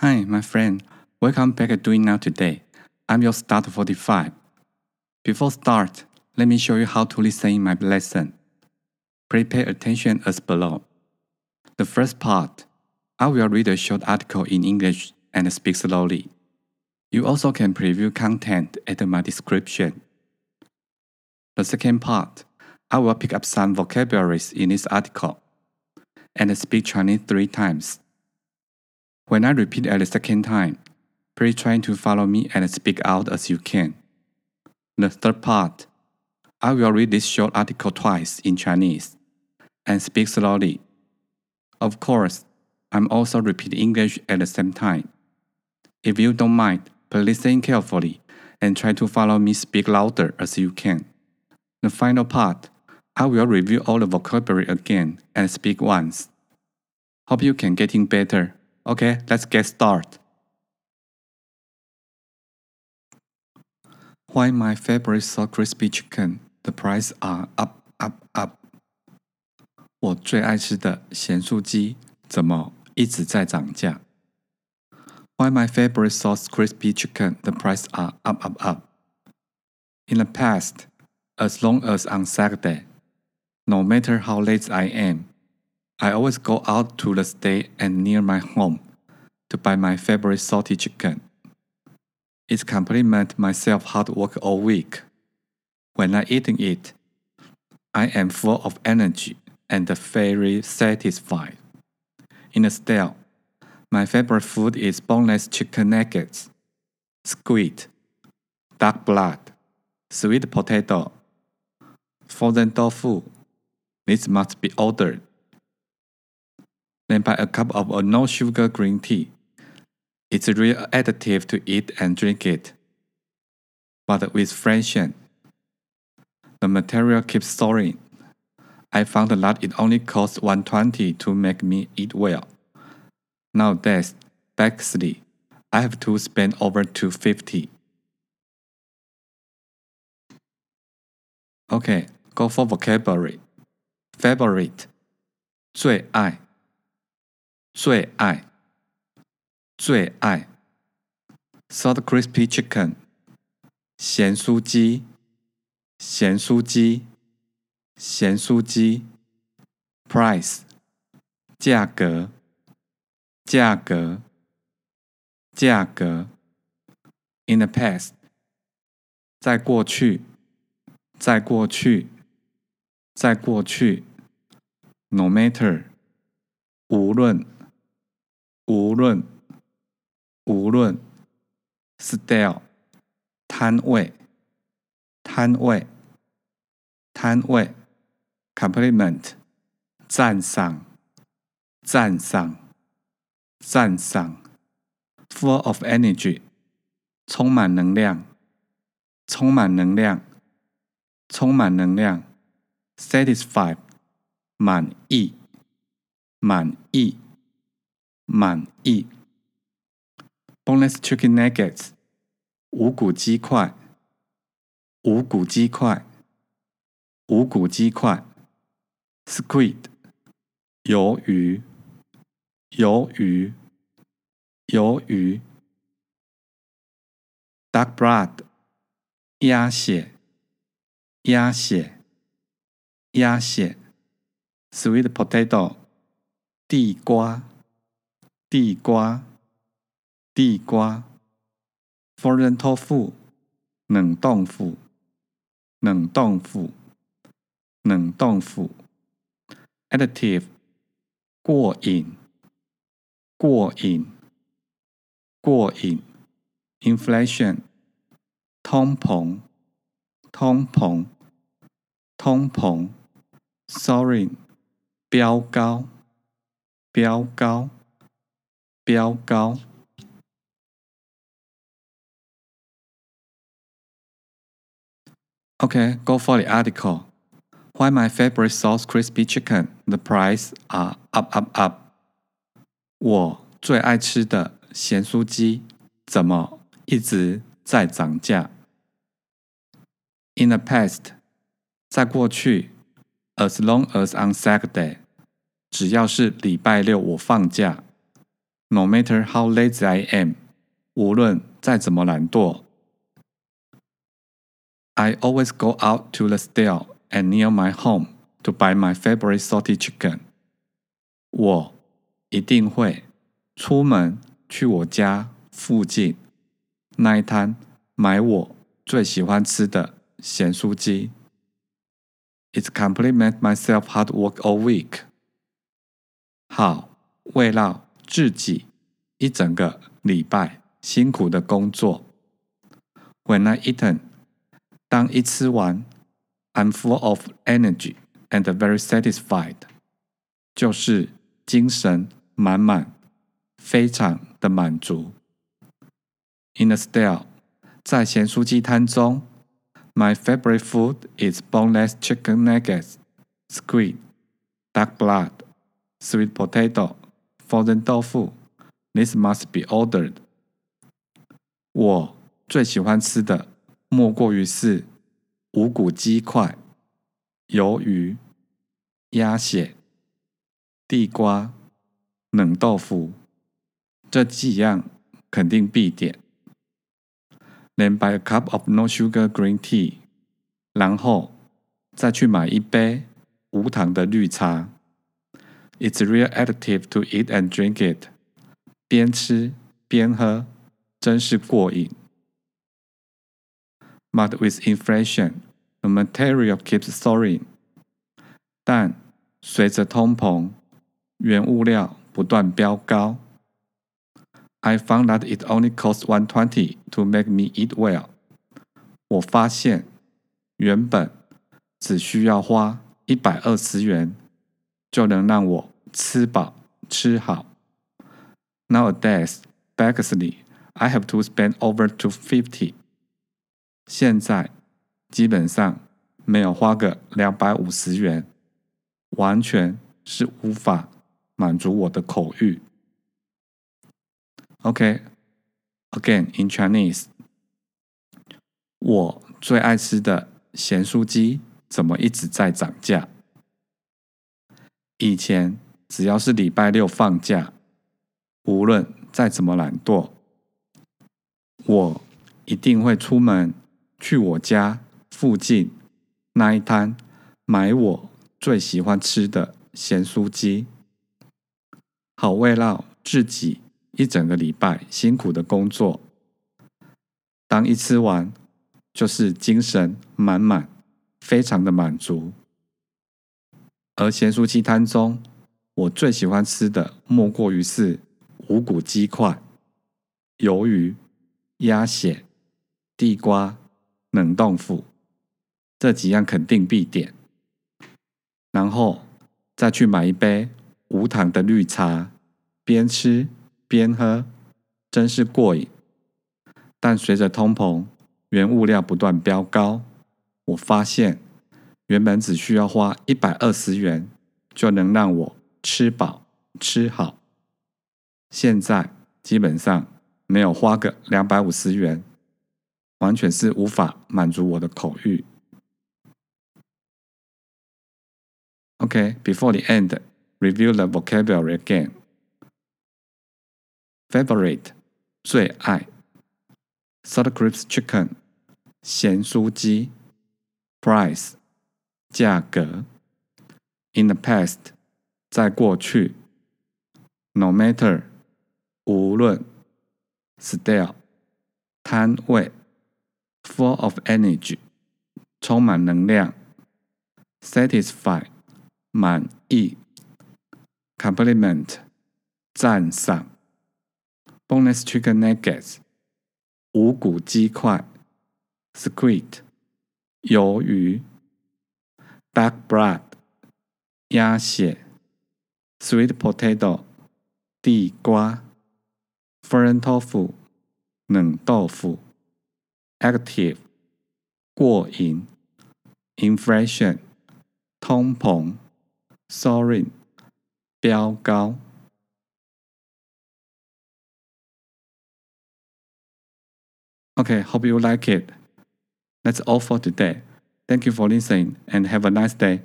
Hi, my friend. Welcome back to Doing Now Today. I'm your start 45. Before start, let me show you how to listen in my lesson. Please pay attention as below. The first part, I will read a short article in English and speak slowly. You also can preview content at my description. The second part, I will pick up some vocabularies in this article and speak Chinese three times. When I repeat at the second time, please try to follow me and speak out as you can. The third part, I will read this short article twice in Chinese and speak slowly. Of course, I'm also repeating English at the same time. If you don't mind, please listen carefully and try to follow me speak louder as you can. The final part, I will review all the vocabulary again and speak once. Hope you can getting better. Okay, let's get started. Why my favorite so crispy chicken? The price are up, up, up. 我最爱吃的咸酥鸡怎么一直在涨价？Why my favorite sauce crispy chicken? The price are up, up, up. In the past, as long as on Saturday, no matter how late I am, I always go out to the state and near my home to buy my favorite salty chicken. It complements my self hard work all week. When I eating it, I am full of energy and very satisfied. Instead, my favorite food is boneless chicken nuggets, squid, duck blood, sweet potato, frozen tofu. This must be ordered. Then buy a cup of a no sugar green tea. It's a real additive to eat and drink it. But with fraction, the material keeps soaring. I found that it only costs 120 to make me eat well. Nowadays, basically, I have to spend over 250. Okay, go for vocabulary. Favorite, 最爱。最爱，最爱，salt crispy chicken，咸酥鸡，咸酥鸡，咸酥鸡，price，价格，价格，价格，in the past，在过去，在过去，在过去，no matter，无论。无论无论，style 摊位摊位摊位，compliment 赞赏赞赏赞赏，full of energy 充满能量充满能量充满能量，satisfied 满意满意。满意。Boneless chicken nuggets，无骨鸡块，无骨鸡块，无骨鸡块。Squid，鱿鱼，鱿鱼，鱿鱼。Duck blood，鸭血，鸭血，鸭血。Sweet potato，地瓜。地瓜，地瓜；frozen tofu，冷冻腐，冷冻腐，冷冻腐；additive，过瘾，过瘾，过瘾；inflation，通膨，通膨，通膨；soaring，飙高，飙高。标高。Okay, go for the article. Why my favorite sauce crispy chicken? The price are up, up, up. 我最爱吃的咸酥鸡怎么一直在涨价？In the past，在过去，as long as on Saturday，只要是礼拜六我放假。 No matter how lazy I am，无论再怎么懒惰，I always go out to the stall and near my home to buy my favorite salty chicken。我一定会出门去我家附近那一摊买我最喜欢吃的咸酥鸡。It's compliment myself hard work all week。好，慰劳 自己一整个礼拜辛苦的工作。When I eaten，当一吃完，I'm full of energy and very satisfied，就是精神满满，非常的满足。In the style，在咸酥鸡摊中，My favorite food is boneless chicken nuggets, squid, duck blood, sweet potato, Frozen tofu. This must be ordered. 我最喜欢吃的莫过于是无骨鸡块、鱿鱼、鸭血、地瓜、冷豆腐，这几样肯定必点。Then buy a cup of no sugar green tea，然后再去买一杯无糖的绿茶。It's real addictive to eat and drink it，边吃边喝，真是过瘾。But with inflation, the material keeps soaring。但随着通膨，原物料不断飙高。I found that it only costs one twenty to make me eat well。我发现原本只需要花一百二十元就能让我 吃饱吃好。Nowadays, basically, I have to spend over two fifty。现在基本上没有花个两百五十元，完全是无法满足我的口欲。OK, again in Chinese，我最爱吃的咸酥鸡怎么一直在涨价？以前只要是礼拜六放假，无论再怎么懒惰，我一定会出门去我家附近那一摊买我最喜欢吃的咸酥鸡，好慰劳自己。一整个礼拜辛苦的工作，当一吃完，就是精神满满，非常的满足。而咸酥鸡摊中，我最喜欢吃的莫过于是五谷鸡块、鱿鱼、鸭血、地瓜、冷冻腐这几样肯定必点。然后再去买一杯无糖的绿茶，边吃。边喝真是过瘾，但随着通膨，原物料不断飙高，我发现原本只需要花一百二十元就能让我吃饱吃好，现在基本上没有花个两百五十元，完全是无法满足我的口欲。OK，before the end, review the vocabulary again. favorite 最爱，salt crisp chicken 咸酥鸡，price 价格，in the past 在过去，no matter 无论，style 摊位，full of energy 充满能量，satisfy 满意，compliment 赞赏。boneless chicken nuggets，无骨鸡块；squid，鱿鱼；duck blood，鸭血 ；sweet potato，地瓜；frozen tofu，冷豆腐；active，过瘾；inflation，通膨；soaring，飙高。Okay, hope you like it. That's all for today. Thank you for listening and have a nice day.